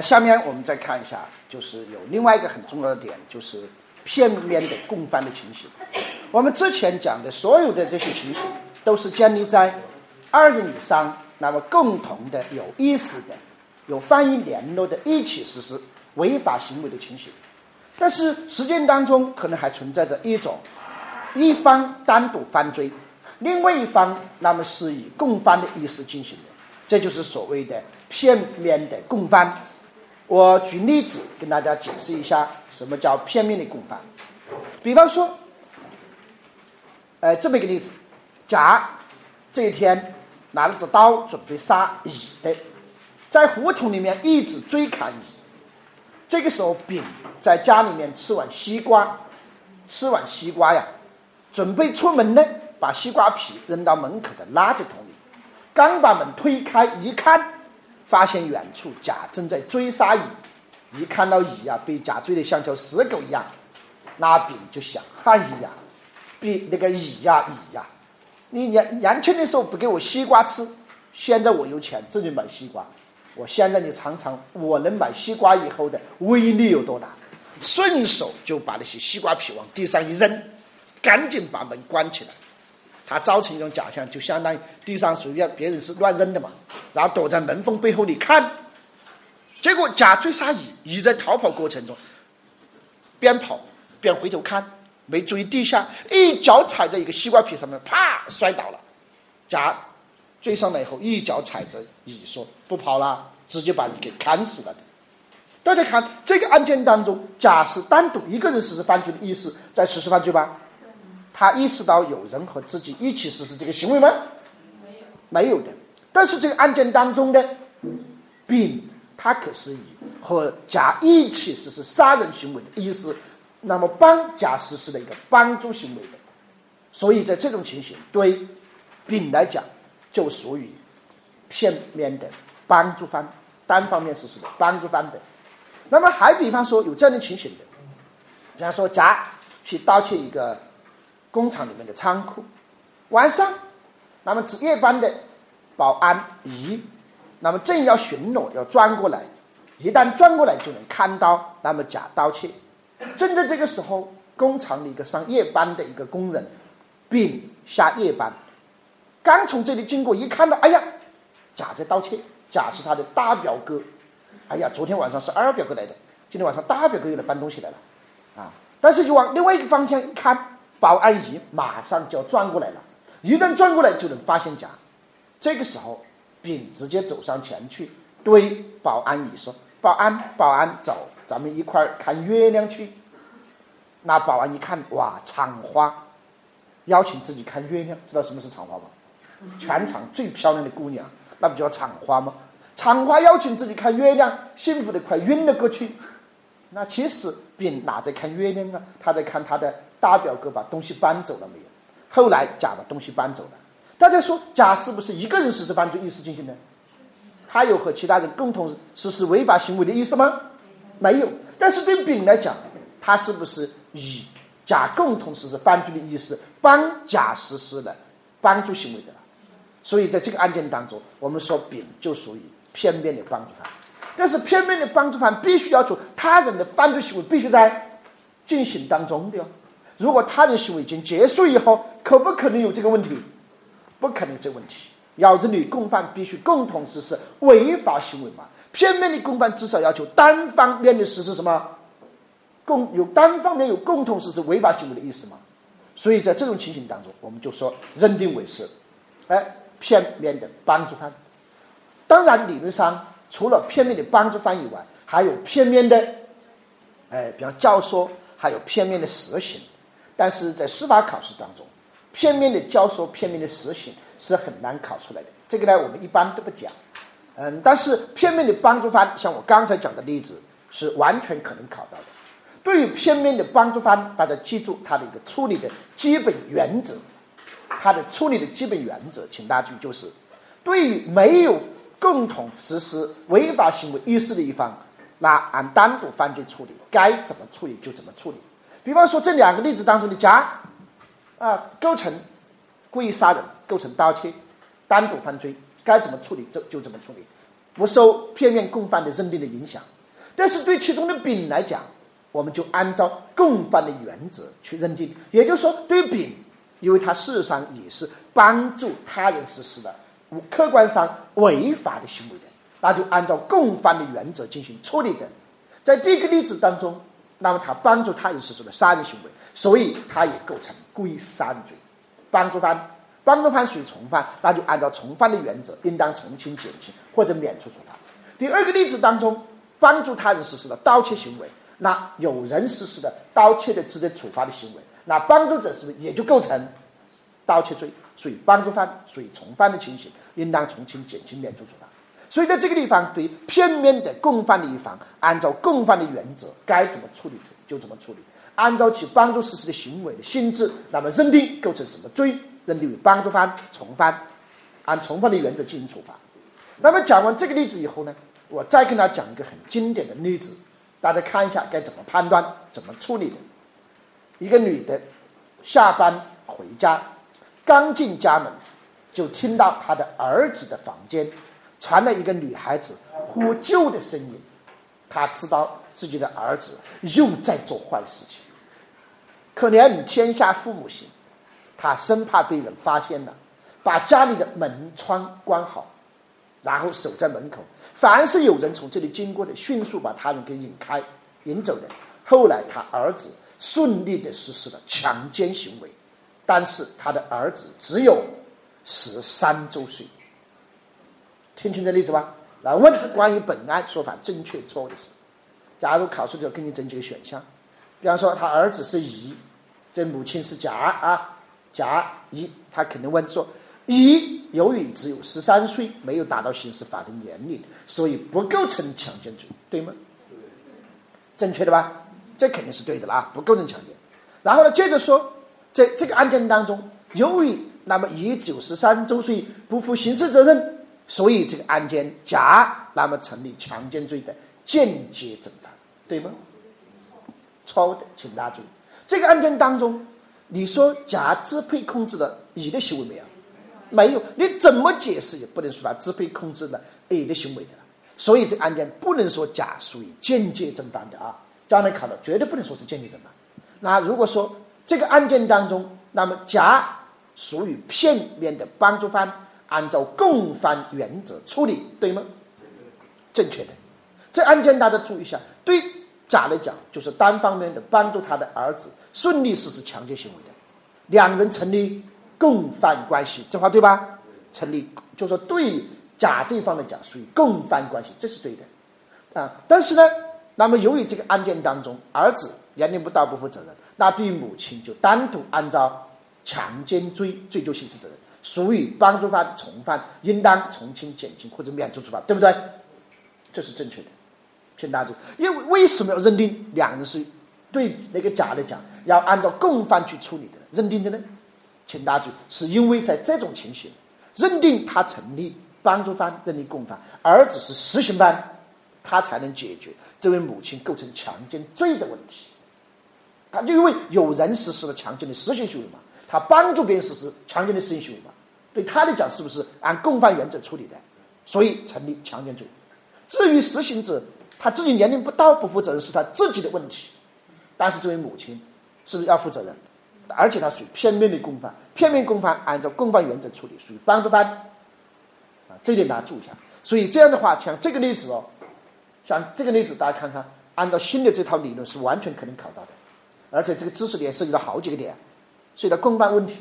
下面我们再看一下，就是有另外一个很重要的点，就是片面的共犯的情形。我们之前讲的所有的这些情形，都是建立在二人以上那么共同的、有意识的、有翻译联络的一起实施违法行为的情形。但是实践当中可能还存在着一种一方单独犯罪，另外一方那么是以共犯的意思进行的，这就是所谓的片面的共犯。我举例子跟大家解释一下什么叫片面的共犯。比方说，呃，这么一个例子：甲这一天拿着刀准备杀乙的，在胡同里面一直追砍乙。这个时候，丙在家里面吃完西瓜，吃完西瓜呀，准备出门呢，把西瓜皮扔到门口的垃圾桶里。刚把门推开，一看。发现远处甲正在追杀乙，一看到乙呀，被甲追得像条死狗一样，那丙就想：哎呀，比那个乙呀，乙呀，你年年轻的时候不给我西瓜吃，现在我有钱自己买西瓜，我现在你尝尝我能买西瓜以后的威力有多大，顺手就把那些西瓜皮往地上一扔，赶紧把门关起来。他造成一种假象，就相当于地上随便别人是乱扔的嘛，然后躲在门缝背后里看，结果甲追杀乙，乙在逃跑过程中边跑边回头看，没注意地下，一脚踩在一个西瓜皮上面，啪摔倒了。甲追上来以后，一脚踩着乙说不跑了，直接把乙给砍死了。大家看这个案件当中，甲是单独一个人实施犯罪的意思，在实施犯罪吧？他意识到有人和自己一起实施这个行为吗？没有，没有的。但是这个案件当中的丙，他可是以和甲一起实施杀人行为的意思，那么帮甲实施的一个帮助行为的。所以在这种情形，对丙来讲，就属于片面的帮助方，单方面实施的帮助方的。那么还比方说有这样的情形的，比方说甲去盗窃一个。工厂里面的仓库，晚上，那么值夜班的保安乙，那么正要巡逻，要转过来，一旦转过来就能看到那么甲盗窃。正在这个时候，工厂里一个上夜班的一个工人丙下夜班，刚从这里经过，一看到，哎呀，甲在盗窃，甲是他的大表哥，哎呀，昨天晚上是二表哥来的，今天晚上大表哥又来搬东西来了，啊，但是就往另外一个方向一看。保安乙马上就要转过来了，一旦转过来就能发现甲。这个时候，丙直接走上前去，对保安乙说：“保安，保安，走，咱们一块儿看月亮去。”那保安一看，哇，厂花邀请自己看月亮，知道什么是厂花吗？全场最漂亮的姑娘，那不叫厂花吗？厂花邀请自己看月亮，幸福的快晕了过去。那其实丙哪在看月亮啊？他在看他的。大表哥把东西搬走了没有？后来甲把东西搬走了。大家说甲是不是一个人实施犯罪意思进行的？他有和其他人共同实施违法行为的意思吗？没有。但是对丙来讲，他是不是以甲共同实施犯罪的意思帮甲实施了帮助行为的？所以在这个案件当中，我们说丙就属于片面的帮助犯。但是片面的帮助犯必须要求他人的犯罪行为必须在进行当中的。如果他人行为已经结束以后，可不可能有这个问题？不可能这个问题。要子女共犯必须共同实施违法行为嘛？片面的共犯至少要求单方面的实施什么？共有单方面有共同实施违法行为的意思嘛？所以在这种情形当中，我们就说认定为是，哎，片面的帮助犯。当然，理论上除了片面的帮助犯以外，还有片面的，哎，比方教唆，还有片面的实行。但是在司法考试当中，片面的教唆、片面的实行是很难考出来的。这个呢，我们一般都不讲。嗯，但是片面的帮助犯，像我刚才讲的例子，是完全可能考到的。对于片面的帮助犯，大家记住他的一个处理的基本原则。他的处理的基本原则，请大家注意，就是对于没有共同实施违法行为意识的一方，那按单独犯罪处理，该怎么处理就怎么处理。比方说这两个例子当中的甲，啊，构成故意杀人，构成盗窃，单独犯罪，该怎么处理就就怎么处理。不受片面共犯的认定的影响。但是对其中的丙来讲，我们就按照共犯的原则去认定。也就是说，对丙，因为他事实上也是帮助他人实施的客观上违法的行为的，那就按照共犯的原则进行处理的。在这个例子当中，那么他帮助他人实施了杀人行为，所以他也构成故意杀人罪。帮助犯，帮助犯属于从犯，那就按照从犯的原则，应当从轻减轻或者免除处罚。第二个例子当中，帮助他人实施了盗窃行为，那有人实施的盗窃的值得处罚的行为，那帮助者是不是也就构成盗窃罪，属于帮助犯，属于从犯的情形，应当从轻减轻免除处罚。所以在这个地方，对片面的共犯的一方，按照共犯的原则，该怎么处理就怎么处理。按照其帮助实施的行为的性质，那么认定构成什么罪？认定为帮助犯、从犯，按从犯的原则进行处罚。那么讲完这个例子以后呢，我再跟大家讲一个很经典的例子，大家看一下该怎么判断、怎么处理的。一个女的下班回家，刚进家门，就听到她的儿子的房间传来一个女孩子呼救的声音，她知道自己的儿子又在做坏事情。可怜天下父母心，他生怕被人发现了，把家里的门窗关好，然后守在门口。凡是有人从这里经过的，迅速把他人给引开、引走的。后来他儿子顺利的实施了强奸行为，但是他的儿子只有十三周岁。听清这例子吧。来问关于本案说法正确错误的事。假如考试就给你整几个选项，比方说他儿子是乙。这母亲是甲啊，甲乙，他肯定问说：乙由于只有十三岁，没有达到刑事法定年龄，所以不构成强奸罪，对吗？正确的吧？这肯定是对的啦，不构成强奸。然后呢，接着说，在这个案件当中，由于那么乙只有十三周岁，不负刑事责任，所以这个案件甲那么成立强奸罪的间接正犯，对吗？错的，请大家注意。这个案件当中，你说甲支配控制了乙的行为没有？没有，你怎么解释也不能说他支配控制了乙的行为的。所以这个案件不能说甲属于间接正犯的啊，将来考的绝对不能说是间接正犯。那如果说这个案件当中，那么甲属于片面的帮助犯，按照共犯原则处理，对吗？正确的。这案件大家注意一下，对。甲来讲，就是单方面的帮助他的儿子顺利实施强奸行为的，两人成立共犯关系，这话对吧？成立，就说对甲这一方来讲属于共犯关系，这是对的啊。但是呢，那么由于这个案件当中儿子年龄不到不负责任，那对于母亲就单独按照强奸罪追究刑事责任，属于帮助犯从犯，应当从轻减轻或者免除处罚，对不对？这是正确的。请大家注意，因为为什么要认定两人是对那个甲来讲要按照共犯去处理的认定的呢？请大家注意，是因为在这种情形，认定他成立帮助犯，认定共犯，儿子是实行犯，他才能解决这位母亲构成强奸罪的问题。他就因为有人实施了强奸的实行行为嘛，他帮助别人实施强奸的实行行为，对他来讲是不是按共犯原则处理的？所以成立强奸罪。至于实行者。他自己年龄不到不负责任是他自己的问题，但是这位母亲是不是要负责任？而且他属于片面的共犯，片面共犯按照共犯原则处理属于帮助犯，啊，这点大家注意一下。所以这样的话，像这个例子哦，像这个例子大家看看，按照新的这套理论是完全可能考到的，而且这个知识点涉及到好几个点，涉及到共犯问题，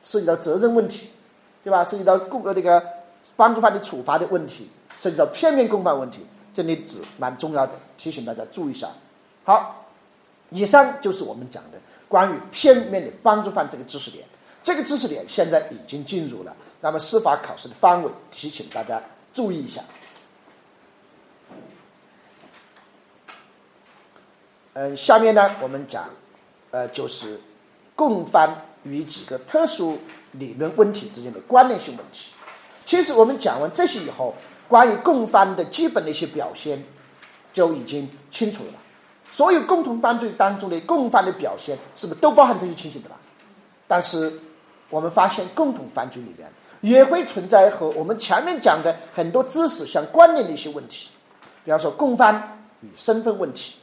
涉及到责任问题，对吧？涉及到共呃那个帮助犯的处罚的问题，涉及到片面共犯问题。这里指蛮重要的，提醒大家注意一下。好，以上就是我们讲的关于片面的帮助犯这个知识点。这个知识点现在已经进入了那么司法考试的范围，提醒大家注意一下。嗯，下面呢，我们讲，呃，就是共犯与几个特殊理论问题之间的关联性问题。其实我们讲完这些以后。关于共犯的基本的一些表现，就已经清楚了。所有共同犯罪当中的共犯的表现，是不是都包含这些情形的吧？但是我们发现，共同犯罪里面也会存在和我们前面讲的很多知识相关联的一些问题，比方说共犯与身份问题，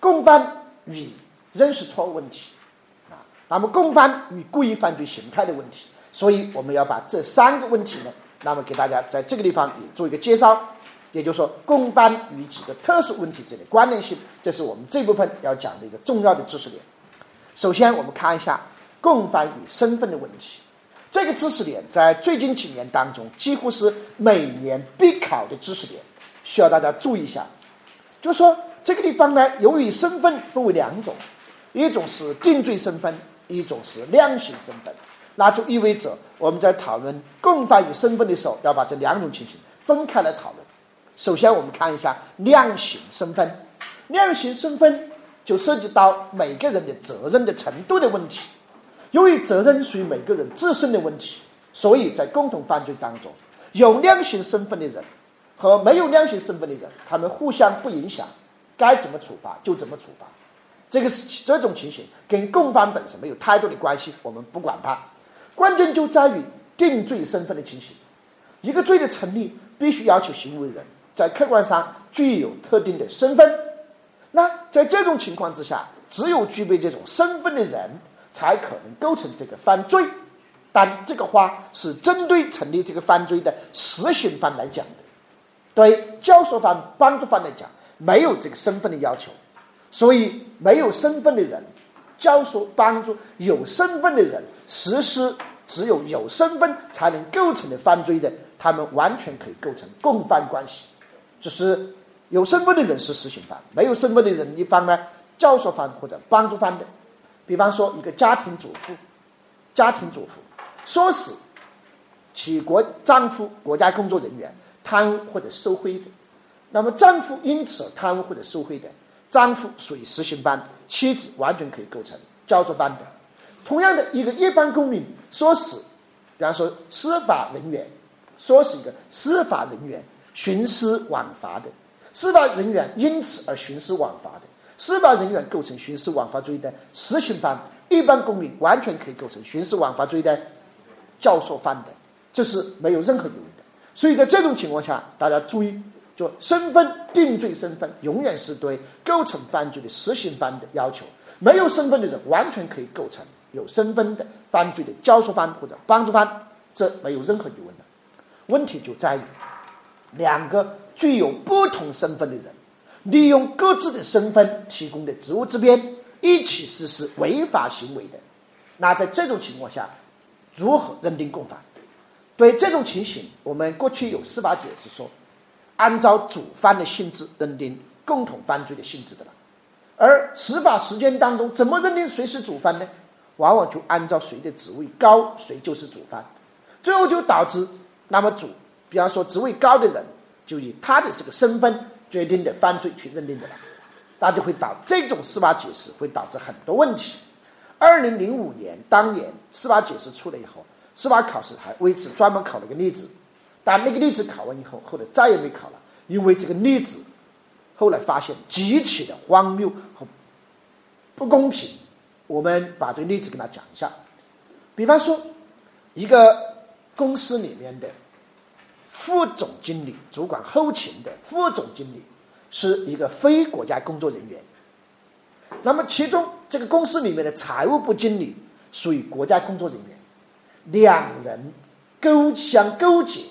共犯与认识错误问题，那么共犯与故意犯罪形态的问题。所以我们要把这三个问题呢，那么给大家在这个地方也做一个介绍，也就是说共犯与几个特殊问题之间的关联性，这是我们这部分要讲的一个重要的知识点。首先，我们看一下共犯与身份的问题。这个知识点在最近几年当中几乎是每年必考的知识点，需要大家注意一下。就说，这个地方呢，由于身份分为两种，一种是定罪身份，一种是量刑身份，那就意味着我们在讨论共犯与身份的时候，要把这两种情形分开来讨论。首先，我们看一下量刑身份，量刑身份就涉及到每个人的责任的程度的问题。由于责任属于每个人自身的问题，所以在共同犯罪当中，有量刑身份的人和没有量刑身份的人，他们互相不影响，该怎么处罚就怎么处罚。这个是这种情形跟共犯本身没有太多的关系，我们不管它。关键就在于定罪身份的情形。一个罪的成立，必须要求行为人在客观上具有特定的身份。那在这种情况之下，只有具备这种身份的人。才可能构成这个犯罪，但这个话是针对成立这个犯罪的实行犯来讲的，对教唆犯、帮助犯来讲没有这个身份的要求，所以没有身份的人教唆、帮助有身份的人实施只有有身份才能构成的犯罪的，他们完全可以构成共犯关系，就是有身份的人是实行犯，没有身份的人一方呢教唆犯或者帮助犯的。比方说，一个家庭主妇，家庭主妇唆使其国丈夫国家工作人员贪污或者受贿的，那么丈夫因此贪污或者受贿的，丈夫属于实行犯，妻子完全可以构成教唆犯的。同样的一个一般公民说是，比方说司法人员，说是一个司法人员徇私枉法的，司法人员因此而徇私枉法的。司法人员构成徇私枉法罪的实行犯，一般公民完全可以构成徇私枉法罪的教唆犯的，这是没有任何疑问的。所以在这种情况下，大家注意，就身份定罪身份，永远是对构成犯罪的实行犯的要求。没有身份的人完全可以构成有身份的犯罪的教唆犯或者帮助犯，这没有任何疑问的。问题就在于两个具有不同身份的人。利用各自的身份提供的职务之便，一起实施违法行为的，那在这种情况下，如何认定共犯？对这种情形，我们过去有司法解释说，按照主犯的性质认定共同犯罪的性质的了。而司法实践当中，怎么认定谁是主犯呢？往往就按照谁的职位高，谁就是主犯。最后就导致，那么主，比方说职位高的人，就以他的这个身份。决定的犯罪去认定的了，那就会导这种司法解释会导致很多问题。二零零五年当年司法解释出来以后，司法考试还为此专门考了个例子，但那个例子考完以后，后来再也没考了，因为这个例子后来发现极其的荒谬和不公平。我们把这个例子跟他讲一下，比方说一个公司里面的。副总经理主管后勤的副总经理是一个非国家工作人员，那么其中这个公司里面的财务部经理属于国家工作人员，两人勾相勾结，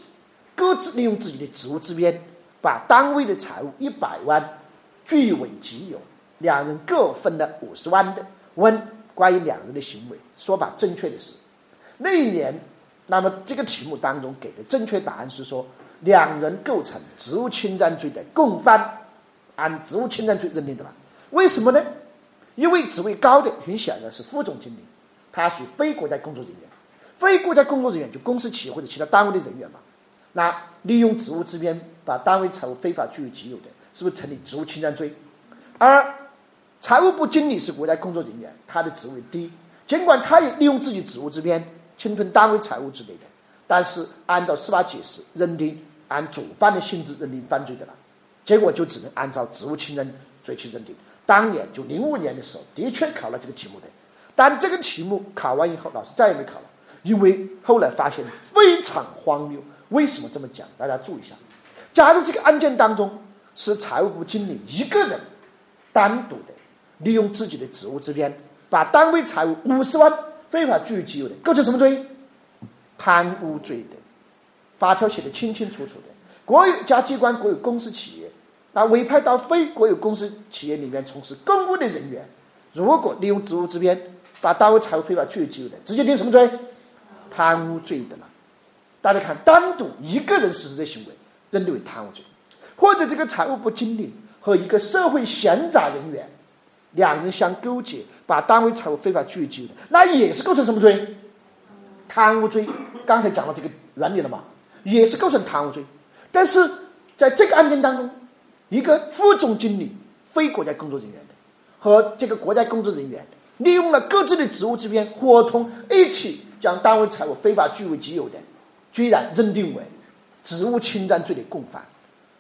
各自利用自己的职务之便，把单位的财务一百万据为己有，两人各分了五十万的。问关于两人的行为，说法正确的是那一年。那么这个题目当中给的正确答案是说，两人构成职务侵占罪的共犯，按职务侵占罪认定的吧。为什么呢？因为职位高的很显然是副总经理，他属于非国家工作人员，非国家工作人员就公司、企业或者其他单位的人员嘛。那利用职务之便把单位财物非法据为己有的，是不是成立职务侵占罪？而财务部经理是国家工作人员，他的职位低，尽管他也利用自己职务之便。侵吞单位财物之类的，但是按照司法解释认定，按主犯的性质认定犯罪的了，结果就只能按照职务侵占罪去认定。当年就零五年的时候，的确考了这个题目的，但这个题目考完以后，老师再也没考了，因为后来发现非常荒谬。为什么这么讲？大家注意一下。假如这个案件当中是财务部经理一个人单独的利用自己的职务之便，把单位财务五十万非法据为己有的，构成什么罪？贪污罪的。法条写的清清楚楚的。国有加机关、国有公司企业，那委派到非国有公司企业里面从事公务的人员，如果利用职务之便把单位财务非法据为己有的，直接定什么罪？贪污罪的了。大家看，单独一个人实施的行为，认定为贪污罪；或者这个财务部经理和一个社会闲杂人员，两人相勾结，把单位财务非法据为己有的，那也是构成什么罪？贪污罪。刚才讲了这个原理了嘛，也是构成贪污罪。但是在这个案件当中，一个副总经理，非国家工作人员的，和这个国家工作人员，利用了各自的职务之便，伙同一起将单位财物非法据为己有的。居然认定为职务侵占罪的共犯，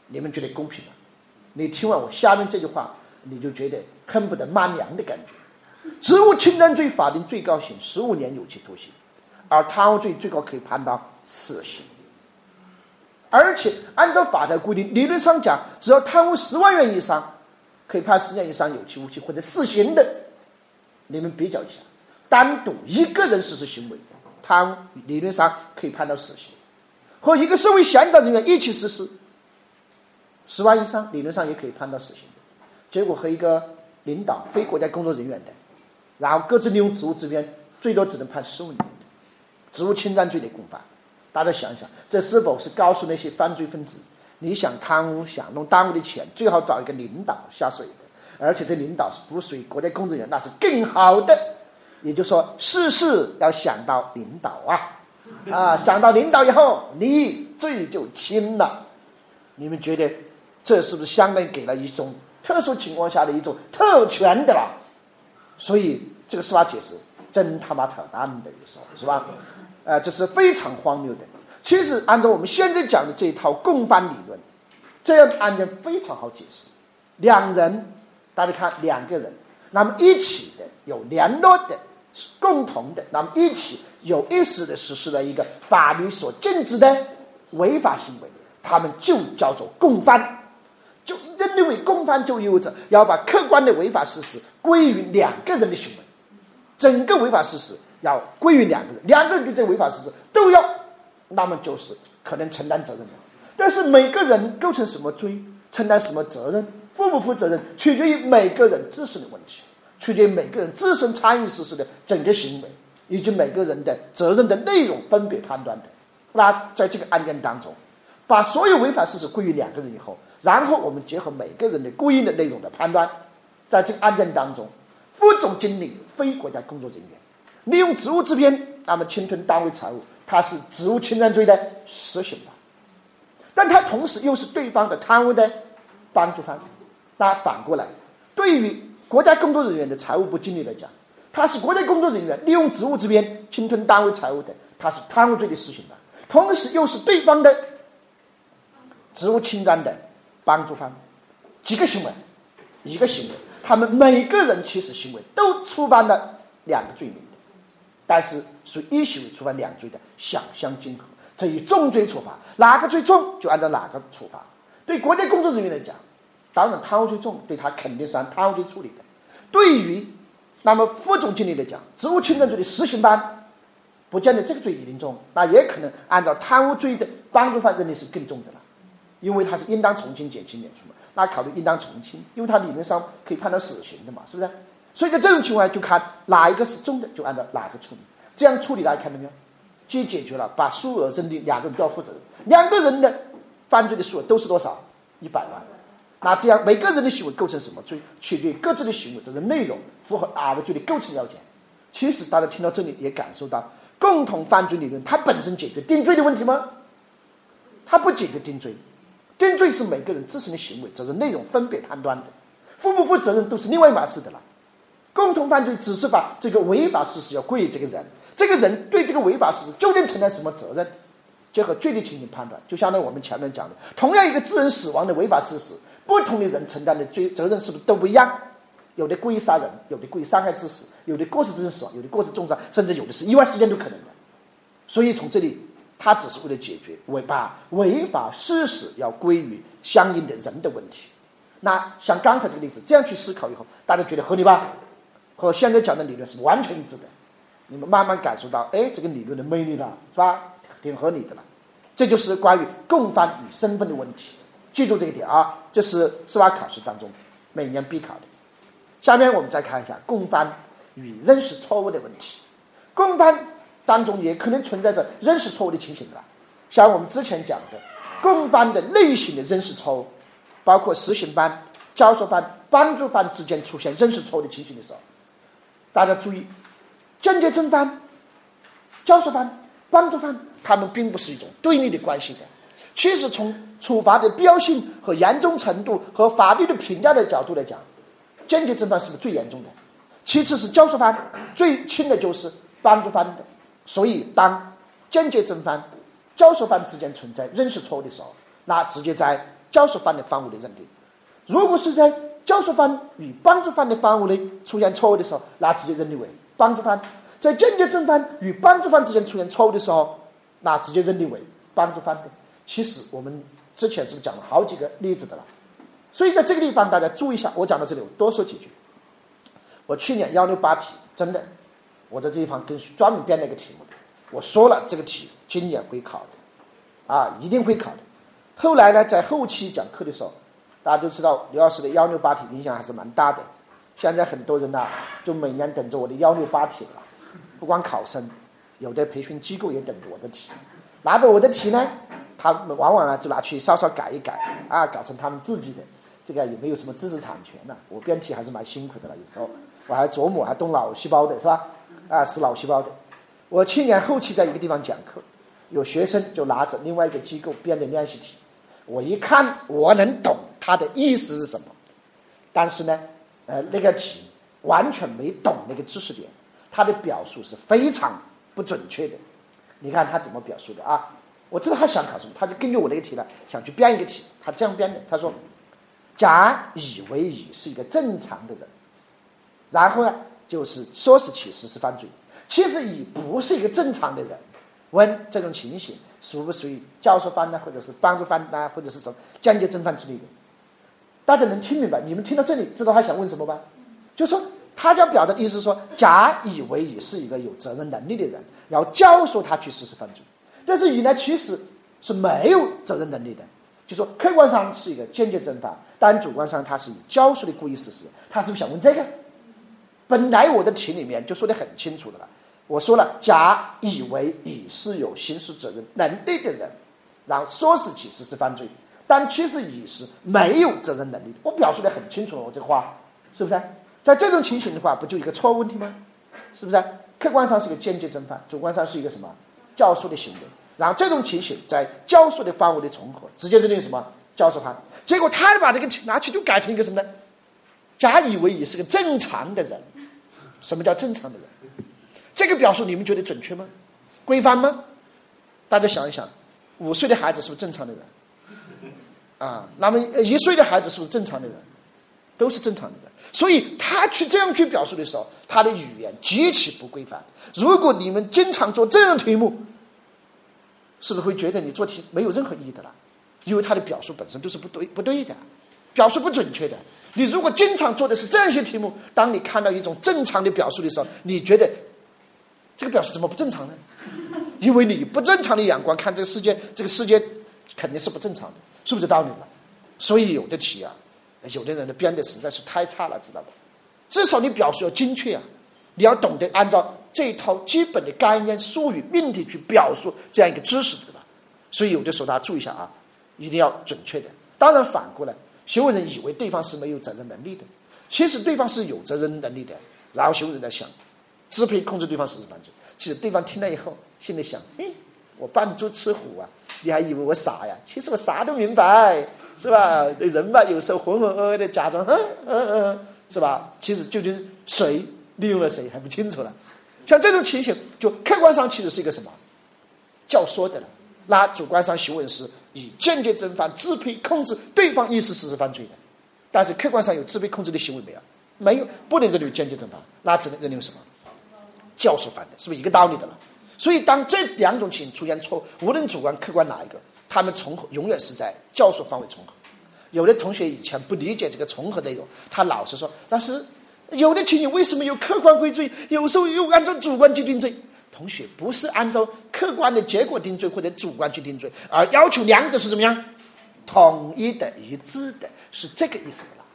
你们觉得公平吗？你听完我下面这句话，你就觉得恨不得骂娘的感觉。职务侵占罪法定最高刑十五年有期徒刑，而贪污罪最高可以判到死刑。而且按照法条规定，理论上讲，只要贪污十万元以上，可以判十年以上有期无期或者死刑的。你们比较一下，单独一个人实施行为。贪污理论上可以判到死刑，和一个社会闲杂人员一起实施，十万以上理论上也可以判到死刑。结果和一个领导非国家工作人员的，然后各自利用职务之便，最多只能判十五年职务侵占罪的共犯。大家想一想，这是否是告诉那些犯罪分子，你想贪污、想弄单位的钱，最好找一个领导下水的，而且这领导是不属于国家工作人员，那是更好的。也就是说，事事要想到领导啊，啊，想到领导以后，你罪就轻了。你们觉得这是不是相当于给了一种特殊情况下的一种特权的了？所以这个司法解释真他妈扯淡的，有时候是吧？呃，这是非常荒谬的。其实按照我们现在讲的这一套共犯理论，这样的案件非常好解释。两人，大家看，两个人，那么一起的有联络的。是共同的，那么一起有意识的实施了一个法律所禁止的违法行为，他们就叫做共犯，就认定为共犯就意味着要把客观的违法事实归于两个人的行为，整个违法事实要归于两个人，两个人对这违法事实都要，那么就是可能承担责任的。但是每个人构成什么罪，承担什么责任，负不负责任，取决于每个人自身的问题。取决于每个人自身参与实施的整个行为，以及每个人的责任的内容分别判断的。那在这个案件当中，把所有违法事实归于两个人以后，然后我们结合每个人的故意的内容的判断，在这个案件当中，副总经理非国家工作人员利用职务之便，那么侵吞单位财物，他是职务侵占罪的实行犯，但他同时又是对方的贪污的帮助犯。那反过来，对于国家工作人员的财务部经理来讲，他是国家工作人员，利用职务之便侵吞单位财物的，他是贪污罪的实行犯，同时又是对方的职务侵占的帮助方，几个行为，一个行为，他们每个人其实行为都触犯了两个罪名，但是属一行为触犯两罪的小相竞合，这以重罪处罚，哪个最重就按照哪个处罚。对国家工作人员来讲。当然，贪污罪重，对他肯定是按贪污罪处理的。对于那么副总经理来讲，职务侵占罪的实行犯，不见得这个罪一定重，那也可能按照贪污罪的帮助犯认定是更重的了，因为他是应当从轻、减轻、免除嘛。那考虑应当从轻，因为他理论上可以判到死刑的嘛，是不是？所以在这种情况下，就看哪一个是重的，就按照哪个处理。这样处理大家看到没有？既解决了把数额认定两个人都要负责任，两个人的犯罪的数额都是多少？一百万。那这样每个人的行为构成什么罪，取决于各自的行为责任内容符合哪个罪的构成要件。其实大家听到这里也感受到，共同犯罪理论它本身解决定罪的问题吗？它不解决定罪，定罪是每个人自身的行为责任内容分别判断的，负不负责任都是另外一码事的了。共同犯罪只是把这个违法事实要归于这个人，这个人对这个违法事实究竟承担什么责任，结合具体情形判断，就相当于我们前面讲的，同样一个致人死亡的违法事实。不同的人承担的罪责任是不是都不一样？有的故意杀人，有的故意伤害致死，有的过失致人死亡，有的过失重伤，甚至有的是意外事件都可能的。所以从这里，他只是为了解决违把违法事实要归于相应的人的问题。那像刚才这个例子，这样去思考以后，大家觉得合理吧？和现在讲的理论是完全一致的。你们慢慢感受到，哎，这个理论的魅力了，是吧？挺合理的了。这就是关于共犯与身份的问题。记住这一点啊，这是司法考试当中每年必考的。下面我们再看一下共犯与认识错误的问题。共犯当中也可能存在着认识错误的情形的，像我们之前讲的，共犯的类型的认识错误。包括实行犯、教唆犯、帮助犯之间出现认识错误的情形的时候，大家注意，间接正犯、教唆犯、帮助犯，他们并不是一种对立的关系的。其实从处罚的必要性和严重程度和法律的评价的角度来讲，间接正犯是不是最严重的？其次是教唆犯，最轻的就是帮助犯的。所以，当间接正犯、教唆犯之间存在认识错误的时候，那直接在。教唆犯的范围的认定，如果是在教唆犯与帮助犯的范围内出现错误的时候，那直接认定为帮助犯；在间接正犯与帮助犯之间出现错误的时候，那直接认定为帮助犯的。其实我们之前是不是讲了好几个例子的了？所以在这个地方大家注意一下，我讲到这里，我多说几句。我去年幺六八题真的，我在这地方跟专门编了一个题目，我说了这个题今年会考的，啊，一定会考的。后来呢，在后期讲课的时候，大家都知道刘老师的幺六八题影响还是蛮大的。现在很多人呢，就每年等着我的幺六八题了。不光考生，有的培训机构也等着我的题。拿着我的题呢，他们往往呢就拿去稍稍改一改，啊，搞成他们自己的。这个也没有什么知识产权呢。我编题还是蛮辛苦的了，有时候我还琢磨，还动脑细胞的是吧？啊，是脑细胞的。我去年后期在一个地方讲课，有学生就拿着另外一个机构编的练习题。我一看，我能懂他的意思是什么，但是呢，呃，那个题完全没懂那个知识点，他的表述是非常不准确的。你看他怎么表述的啊？我知道他想考什么，他就根据我那个题呢，想去编一个题。他这样编的，他说：“甲以为乙是一个正常的人，然后呢，就是说是其实施犯罪，其实乙不是一个正常的人。问这种情形。”属不属于教唆犯呢，或者是帮助犯呢，或者是什么间接正犯之类的？大家能听明白？你们听到这里，知道他想问什么吧？就说他要表达的意思说，甲以为乙是一个有责任能力的人，要教唆他去实施犯罪，但是乙呢，其实是没有责任能力的。就说客观上是一个间接正犯，但主观上他是以教唆的故意实施。他是不是想问这个？本来我的题里面就说的很清楚的了。我说了，甲以为乙是有刑事责任能力的人，然后说是其实施犯罪，但其实乙是没有责任能力的。我表述的很清楚了，我这个话是不是？在这种情形的话，不就一个错误问题吗？是不是？客观上是个间接正犯，主观上是一个什么教唆的行为？然后这种情形在教唆的范围的重合，直接认定什么教唆犯？结果他把这个拿去就改成一个什么呢？甲以为乙是个正常的人，什么叫正常的人？这个表述你们觉得准确吗？规范吗？大家想一想，五岁的孩子是不是正常的人？啊，那么一岁的孩子是不是正常的人？都是正常的人。所以他去这样去表述的时候，他的语言极其不规范。如果你们经常做这样题目，是不是会觉得你做题没有任何意义的了？因为他的表述本身都是不对不对的，表述不准确的。你如果经常做的是这些题目，当你看到一种正常的表述的时候，你觉得？这个表述怎么不正常呢？因为你不正常的眼光看这个世界，这个世界肯定是不正常的，是不是道理？所以有的题啊，有的人的编的实在是太差了，知道吧？至少你表述要精确啊，你要懂得按照这一套基本的概念、术语、命题去表述这样一个知识，对吧？所以有的时候大家注意一下啊，一定要准确的。当然反过来，行为人以为对方是没有责任能力的，其实对方是有责任能力的，然后行为人在想。支配控制对方实施犯罪，其实对方听了以后，心里想：哎，我扮猪吃虎啊！你还以为我傻呀？其实我啥都明白，是吧？人嘛，有时候浑浑噩噩的假装，嗯嗯嗯，是吧？其实究竟谁利用了谁还不清楚了。像这种情形，就客观上其实是一个什么教唆的了，那主观上行为是以间接正犯支配控制对方意识实施犯罪的，但是客观上有支配控制的行为没有？没有，不能认定为间接正犯，那只能认定为什么？教唆犯的，是不是一个道理的了？所以当这两种情形出现错误，无论主观客观哪一个，他们重合永远是在教唆范围重合。有的同学以前不理解这个重合内容，他老是说：“老师，有的情形为什么有客观归罪，有时候又按照主观去定罪？”同学不是按照客观的结果定罪或者主观去定罪，而要求两者是怎么样统一的、一致的，是这个意思的了。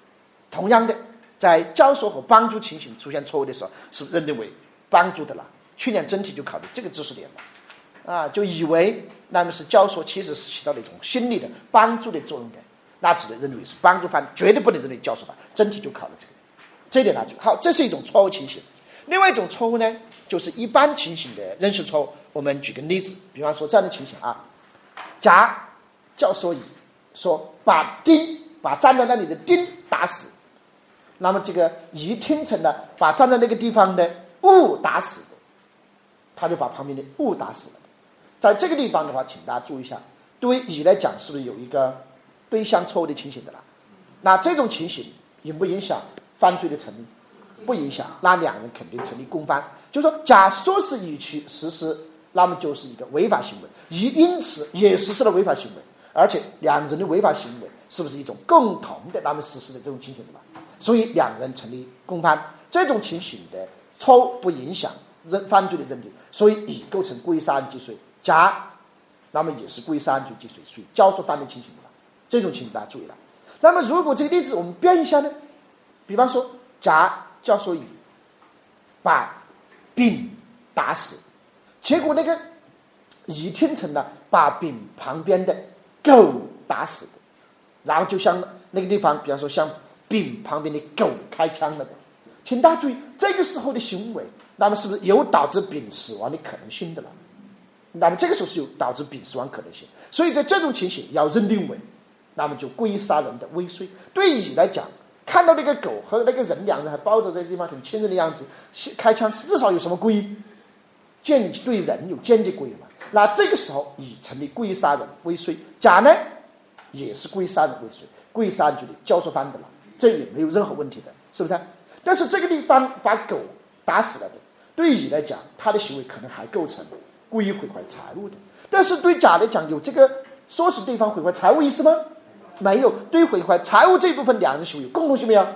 同样的，在教唆和帮助情形出现错误的时候，是认定为帮助的了。去年真题就考的这个知识点了，啊，就以为那么是教唆，其实是起到了一种心理的帮助的作用的。那只能认为是帮助犯，绝对不能认为教唆犯。真题就考了这个，这一点拿住。好，这是一种错误情形。另外一种错误呢，就是一般情形的认识错误。我们举个例子，比方说这样的情形啊，甲教唆乙说把丁把站在那里的丁打死，那么这个乙听成了把站在那个地方的戊打死，他就把旁边的戊打死了。在这个地方的话，请大家注意一下，对乙来讲，是不是有一个？对象错误的情形的啦，那这种情形影不影响犯罪的成立？不影响，那两人肯定成立共犯。就说，甲说是乙去实施，那么就是一个违法行为，乙因此也实施了违法行为，而且两人的违法行为是不是一种共同的那么实施的这种情形的？所以两人成立共犯，这种情形的错误不影响认犯罪的认定，所以乙构成故意杀人既遂，甲那么也是故意杀人罪既遂，属于教唆犯的情形的。这种情形大家注意了。那么，如果这个例子我们变一下呢？比方说，甲教唆乙把丙打死，结果那个乙听成了把丙旁边的狗打死的，然后就向那个地方，比方说向丙旁边的狗开枪了的。请大家注意，这个时候的行为，那么是不是有导致丙死亡的可能性的了？那么这个时候是有导致丙死亡可能性，所以在这种情形要认定为。那么就故意杀人的未遂，对乙来讲，看到那个狗和那个人两人还抱着这个地方很亲热的样子，开枪至少有什么故意？间对人有间接故意嘛？那这个时候乙成立故意杀人未遂，甲呢也是故意杀人未遂，故意杀人罪的教唆犯的了，这也没有任何问题的，是不是？但是这个地方把狗打死了的，对乙来讲，他的行为可能还构成故意毁坏财物的，但是对甲来讲，有这个唆使对方毁坏财物意思吗？没有对毁坏财物这一部分，两人行为有共同性没有？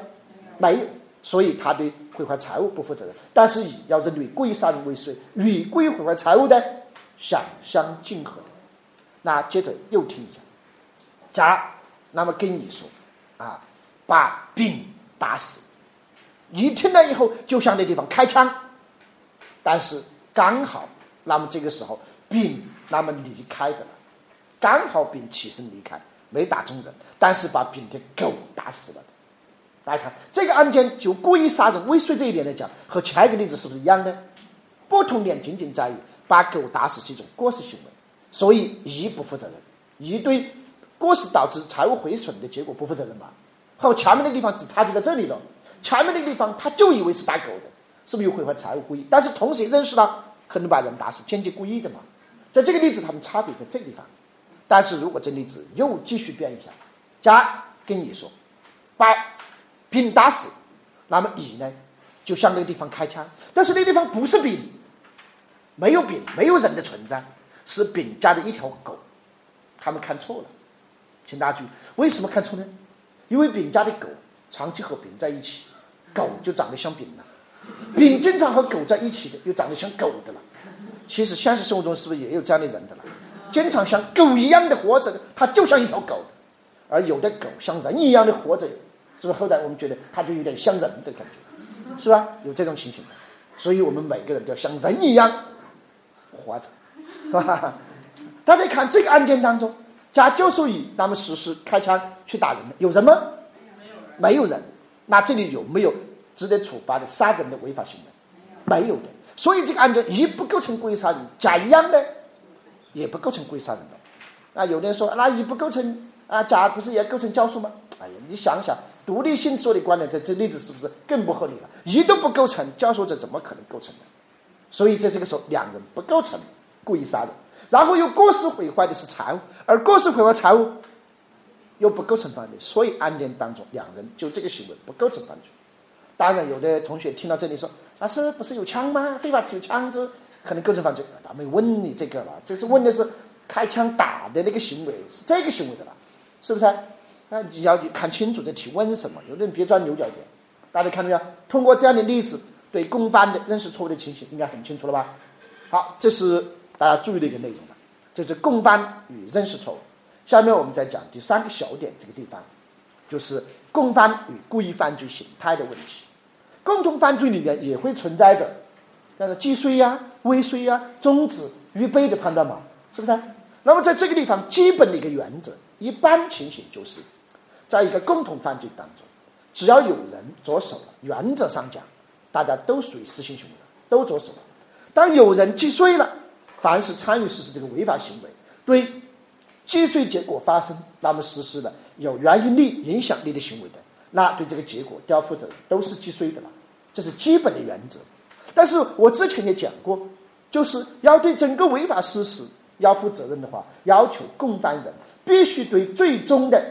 没有，所以他对毁坏财物不负责任。但是乙要认为故意杀人未遂，与故意毁坏财物的相相竞合。那接着又听一下，甲那么跟乙说啊，把丙打死。乙听了以后就向那地方开枪，但是刚好那么这个时候丙那么离开的了，刚好丙起身离开。没打中人，但是把丙的狗打死了。大家看这个案件，就故意杀人未遂这一点来讲，和前一个例子是不是一样的？不同点仅仅在于把狗打死是一种过失行为，所以乙不负责任，乙对过失导致财物毁损的结果不负责任嘛。和前面的地方只差别在这里了。前面那个地方他就以为是打狗的，是不是有毁坏财物故意？但是同时也认识到可能把人打死，间接故意的嘛。在这个例子，他们差别在这个地方。但是如果这例子又继续变一下，甲跟乙说，把丙打死，那么乙呢就向那个地方开枪，但是那地方不是丙，没有丙，没有人的存在，是丙家的一条狗，他们看错了，请大家注意，为什么看错呢？因为丙家的狗长期和丙在一起，狗就长得像丙了，丙经常和狗在一起的，又长得像狗的了。其实现实生活中是不是也有这样的人的了？经常像狗一样的活着，它就像一条狗；而有的狗像人一样的活着，是不是？后来我们觉得它就有点像人的感觉，是吧？有这种情形的，所以我们每个人都要像人一样活着，是吧？大家看这个案件当中，甲就属于他们实施开枪去打人的，有人吗？没有人。那这里有没有值得处罚的杀人的违法行为？没有的。所以这个案件乙不构成故意杀人，甲一样呗。也不构成故意杀人的，啊，有的人说，那乙不构成啊，甲不是也构成教唆吗？哎呀，你想想，独立性说的观点，在这例子是不是更不合理了？乙都不构成，教唆者怎么可能构成呢？所以在这个时候，两人不构成故意杀人，然后又过失毁坏的是财物，而过失毁坏财物又不构成犯罪，所以案件当中两人就这个行为不构成犯罪。当然，有的同学听到这里说，老师不是有枪吗？非法持有枪支。可能构成犯罪，他没问你这个了，这是问的是开枪打的那个行为是这个行为的了，是不是？那你要看清楚这提问什么，有的人别钻牛角尖。大家看到没有？通过这样的例子，对共犯的认识错误的情形应该很清楚了吧？好，这是大家注意的一个内容了，就是共犯与认识错误。下面我们再讲第三个小点，这个地方就是共犯与故意犯罪形态的问题。共同犯罪里面也会存在着，像是既遂呀、未遂啊、终止、预备的判断嘛，是不是？那么在这个地方，基本的一个原则，一般情形就是，在一个共同犯罪当中，只要有人着手了，原则上讲，大家都属于实行行为，都着手了。当有人既遂了，凡是参与实施这个违法行为，对既遂结果发生，那么实施的有原因力、影响力的行为的。那对这个结果都要负责，都是既遂的了，这是基本的原则。但是我之前也讲过，就是要对整个违法事实要负责任的话，要求共犯人必须对最终的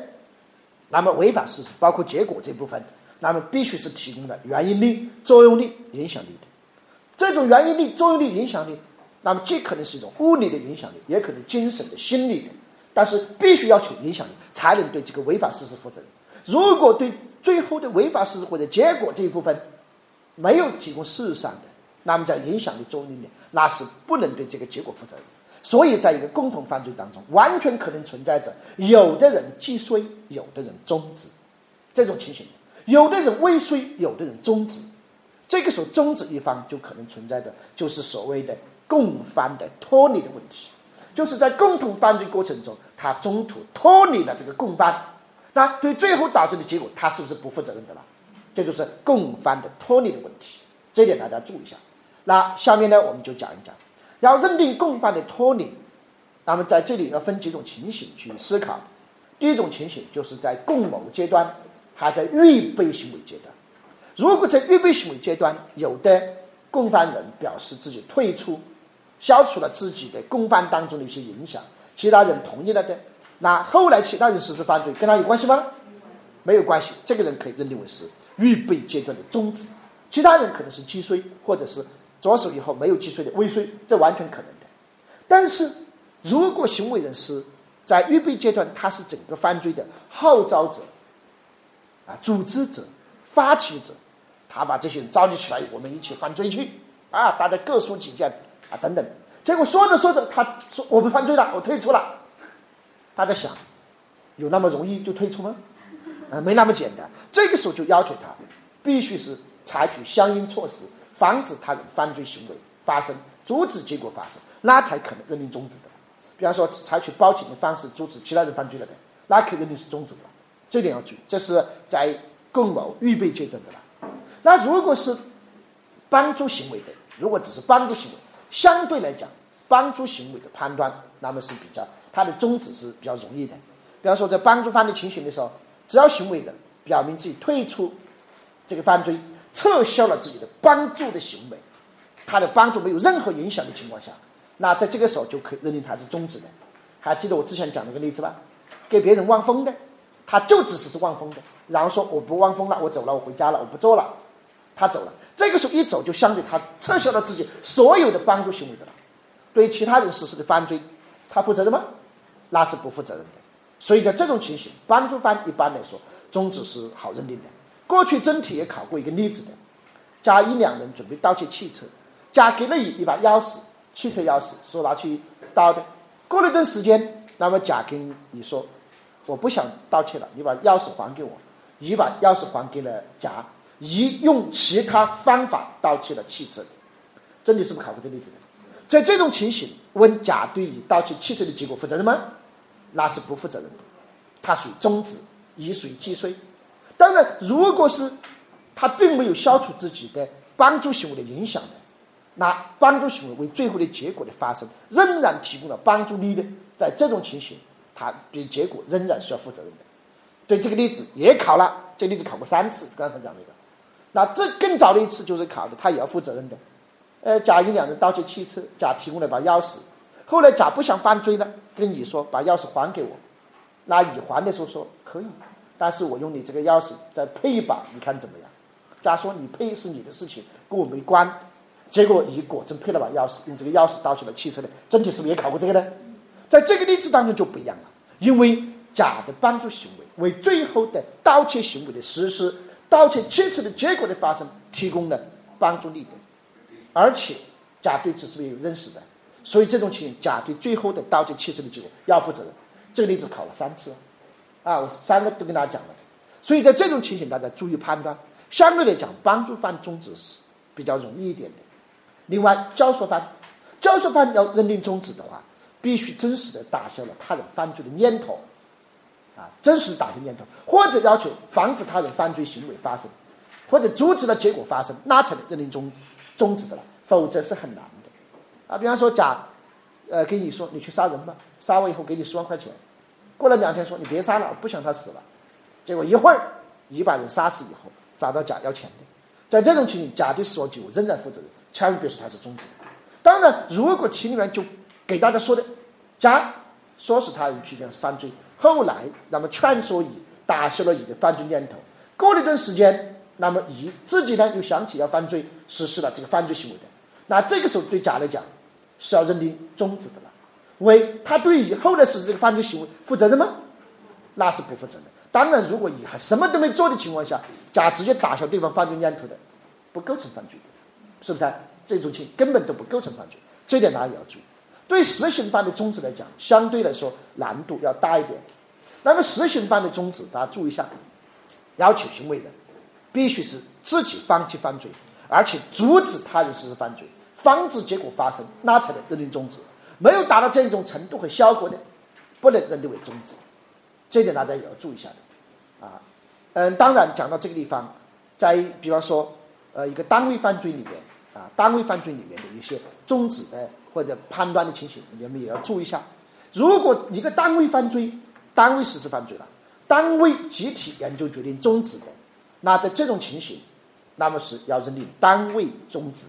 那么违法事实，包括结果这部分，那么必须是提供了原因力、作用力、影响力的。这种原因力、作用力、影响力，那么既可能是一种物理的影响力，也可能精神的、心理的，但是必须要求影响力，才能对这个违法事实负责任。如果对最后的违法事实或者结果这一部分没有提供事实上的，那么在影响力作用里面，那是不能对这个结果负责任。所以，在一个共同犯罪当中，完全可能存在着有的人既遂，有的人终止这种情形；有的人未遂，有的人终止。这个时候，终止一方就可能存在着就是所谓的共犯的脱离的问题，就是在共同犯罪过程中，他中途脱离了这个共犯。那对最后导致的结果，他是不是不负责任的了？这就是共犯的脱离的问题，这点大家注意一下。那下面呢，我们就讲一讲，要认定共犯的脱离，那么在这里要分几种情形去思考。第一种情形就是在共谋阶段，还在预备行为阶段。如果在预备行为阶段，有的共犯人表示自己退出，消除了自己的共犯当中的一些影响，其他人同意了的。那后来其他人实施犯罪跟他有关系吗？没有关系，这个人可以认定为是预备阶段的终止。其他人可能是既遂，或者是着手以后没有既遂的未遂，这完全可能的。但是如果行为人是在预备阶段，他是整个犯罪的号召者、啊组织者、发起者，他把这些人召集起来，我们一起犯罪去啊，大家各抒己见啊等等。结果说着说着，他说我们犯罪了，我退出了。大家想，有那么容易就退出吗？啊，没那么简单。这个时候就要求他，必须是采取相应措施，防止他人犯罪行为发生，阻止结果发生，那才可能认定终止的。比方说，采取报警的方式阻止其他人犯罪了的，那可以认定是终止的。这点要注意，这是在共谋预备阶段的了。那如果是帮助行为的，如果只是帮助行为，相对来讲，帮助行为的判断，那么是比较。他的宗旨是比较容易的，比方说在帮助犯罪情形的时候，只要行为人表明自己退出这个犯罪，撤销了自己的帮助的行为，他的帮助没有任何影响的情况下，那在这个时候就可以认定他是终止的。还记得我之前讲那个例子吧？给别人望风的，他就只是是望风的，然后说我不望风了，我走了，我回家了，我不做了，他走了。这个时候一走，就相对他撤销了自己所有的帮助行为的了。对其他人实施的犯罪，他负责任吗？那是不负责任的，所以在这种情形，帮助犯一般来说终止是好认定的。过去真题也考过一个例子的，甲乙两人准备盗窃汽车，甲给了乙一把钥匙，汽车钥匙，说拿去盗的。过了一段时间，那么甲跟乙说：“我不想盗窃了，你把钥匙还给我。”乙把钥匙还给了甲，乙用其他方法盗窃了汽车。真题是不是考过这例子的？在这种情形，问甲对乙盗窃汽车的结果负责任吗？那是不负责任的，他属于终止，乙属于既遂。当然，如果是他并没有消除自己的帮助行为的影响的，那帮助行为为最后的结果的发生，仍然提供了帮助力的，在这种情形，他对结果仍然是要负责任的。对这个例子也考了，这例子考过三次，刚才讲那个。那这更早的一次就是考的，他也要负责任的。呃，甲乙两人盗窃汽车，甲提供了把钥匙。后来甲不想犯罪了，跟乙说把钥匙还给我。那乙还的时候说可以，但是我用你这个钥匙再配一把，你看怎么样？甲说你配是你的事情，跟我没关。结果你果真配了把钥匙，用这个钥匙盗取了汽车的，整体是不是也考过这个呢？在这个例子当中就不一样了，因为甲的帮助行为为最后的盗窃行为的实施、盗窃汽车的结果的发生提供了帮助力的，而且甲对此是不是有认识的？所以这种情形，甲对最后的盗窃汽车的结果要负责任。这个例子考了三次，啊，我三个都跟大家讲了。所以在这种情形，大家注意判断。相对来讲，帮助犯终止是比较容易一点的。另外，教唆犯，教唆犯要认定终止的话，必须真实的打消了他人犯罪的念头，啊，真实打消念头，或者要求防止他人犯罪行为发生，或者阻止了结果发生，那才能认定终止终止的了，否则是很难的。啊，比方说甲，呃，跟你说你去杀人吧，杀完以后给你十万块钱，过了两天说你别杀了，我不想他死了，结果一会儿乙把人杀死以后。找到甲要钱的，在这种情形，甲的死亡结果仍然负责任，千万别说他是终止。当然，如果情理员就给大家说的，甲说是他人批评是犯罪，后来那么劝说乙打消了乙的犯罪念头，过了一段时间，那么乙自己呢又想起要犯罪，实施了这个犯罪行为的，那这个时候对甲来讲是要认定终止的了，为他对以后的实施这个犯罪行为负责任吗？那是不负责任。当然，如果乙还什么都没做的情况下，甲直接打消对方犯罪念头的，不构成犯罪的，是不是？这种情根本都不构成犯罪，这点大家也要注意。对实行犯的终止来讲，相对来说难度要大一点。那么实行犯的终止，大家注意一下，要求行为人必须是自己放弃犯罪，而且阻止他人实施犯罪，防止结果发生，那才能认定终止。没有达到这一种程度和效果的，不能认定为终止。这点大家也要注意一下的，啊，嗯，当然讲到这个地方，在比方说，呃，一个单位犯罪里面，啊，单位犯罪里面的一些终止的或者判断的情形，你们也要注意一下。如果一个单位犯罪，单位实施犯罪了，单位集体研究决定终止的，那在这种情形，那么是要认定单位终止。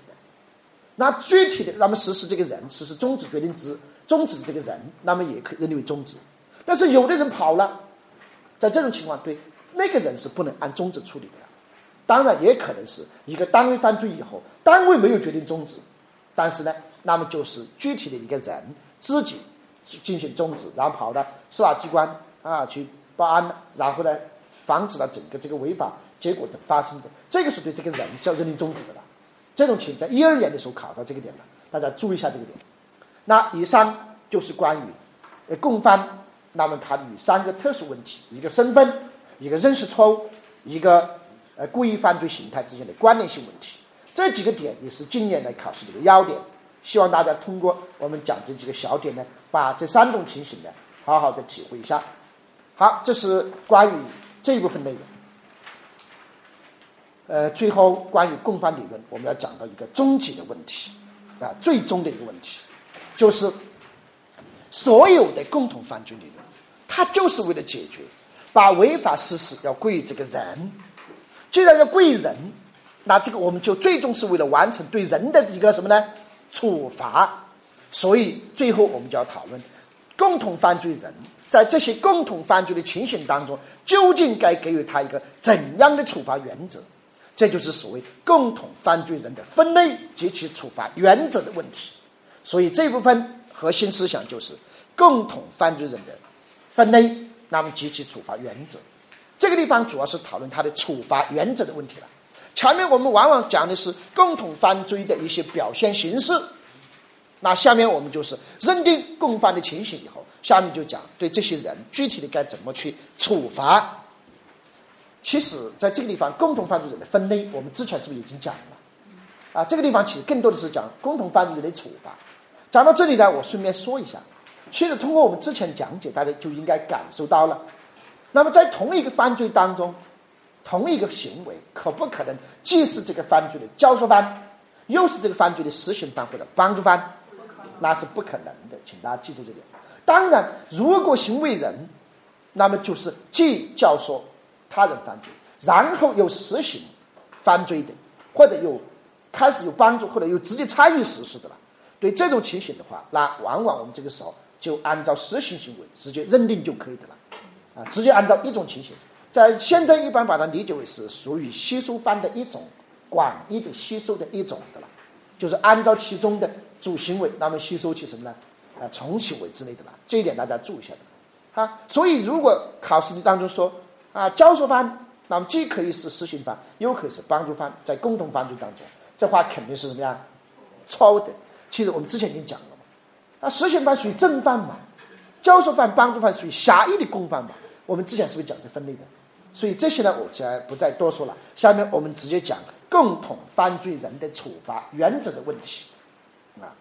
那具体的，那么实施这个人实施终止决定之终止的这个人，那么也可以认定为终止。但是有的人跑了，在这种情况，对那个人是不能按终止处理的。当然，也可能是一个单位犯罪以后，单位没有决定终止，但是呢，那么就是具体的一个人自己进行终止，然后跑到司法机关啊去报案，然后呢，防止了整个这个违法结果的发生的，这个是对这个人是要认定终止的了。这种情在一二年的时候考到这个点了，大家注意一下这个点。那以上就是关于共犯。那么它与三个特殊问题：一个身份，一个认识错误，一个呃故意犯罪形态之间的关联性问题。这几个点也是今年来考试的一个要点。希望大家通过我们讲这几个小点呢，把这三种情形呢，好好的体会一下。好，这是关于这一部分内容。呃，最后关于共犯理论，我们要讲到一个终极的问题啊，最终的一个问题，就是所有的共同犯罪理论。它就是为了解决，把违法事实要归于这个人。既然要归于人，那这个我们就最终是为了完成对人的一个什么呢？处罚。所以最后我们就要讨论，共同犯罪人在这些共同犯罪的情形当中，究竟该给予他一个怎样的处罚原则？这就是所谓共同犯罪人的分类及其处罚原则的问题。所以这部分核心思想就是共同犯罪人的。分类，那么及其处罚原则，这个地方主要是讨论它的处罚原则的问题了。前面我们往往讲的是共同犯罪的一些表现形式，那下面我们就是认定共犯的情形以后，下面就讲对这些人具体的该怎么去处罚。其实，在这个地方，共同犯罪人的分类，我们之前是不是已经讲了？啊，这个地方其实更多的是讲共同犯罪人的处罚。讲到这里呢，我顺便说一下。其实通过我们之前讲解，大家就应该感受到了。那么在同一个犯罪当中，同一个行为可不可能既是这个犯罪的教唆犯，又是这个犯罪的实行犯或者帮助犯？那是不可能的，请大家记住这点。当然，如果行为人，那么就是既教唆他人犯罪，然后又实行犯罪的，或者有开始有帮助，或者又直接参与实施的了。对这种情形的话，那往往我们这个时候。就按照实行行为直接认定就可以的了，啊，直接按照一种情形，在现在一般把它理解为是属于吸收犯的一种广义的吸收的一种的了，就是按照其中的主行为，那么吸收起什么呢？啊，从行为之类的吧。这一点大家注意一下的。啊，所以如果考试题当中说啊，教唆犯，那么既可以是实行犯，又可以是帮助犯，在共同犯罪当中，这话肯定是什么呀？错误的。其实我们之前已经讲了嘛，啊，实行犯属于正犯嘛，教唆犯、帮助犯属于狭义的共犯嘛。我们之前是不是讲这分类的？所以这些呢，我再不再多说了。下面我们直接讲共同犯罪人的处罚原则的问题，啊。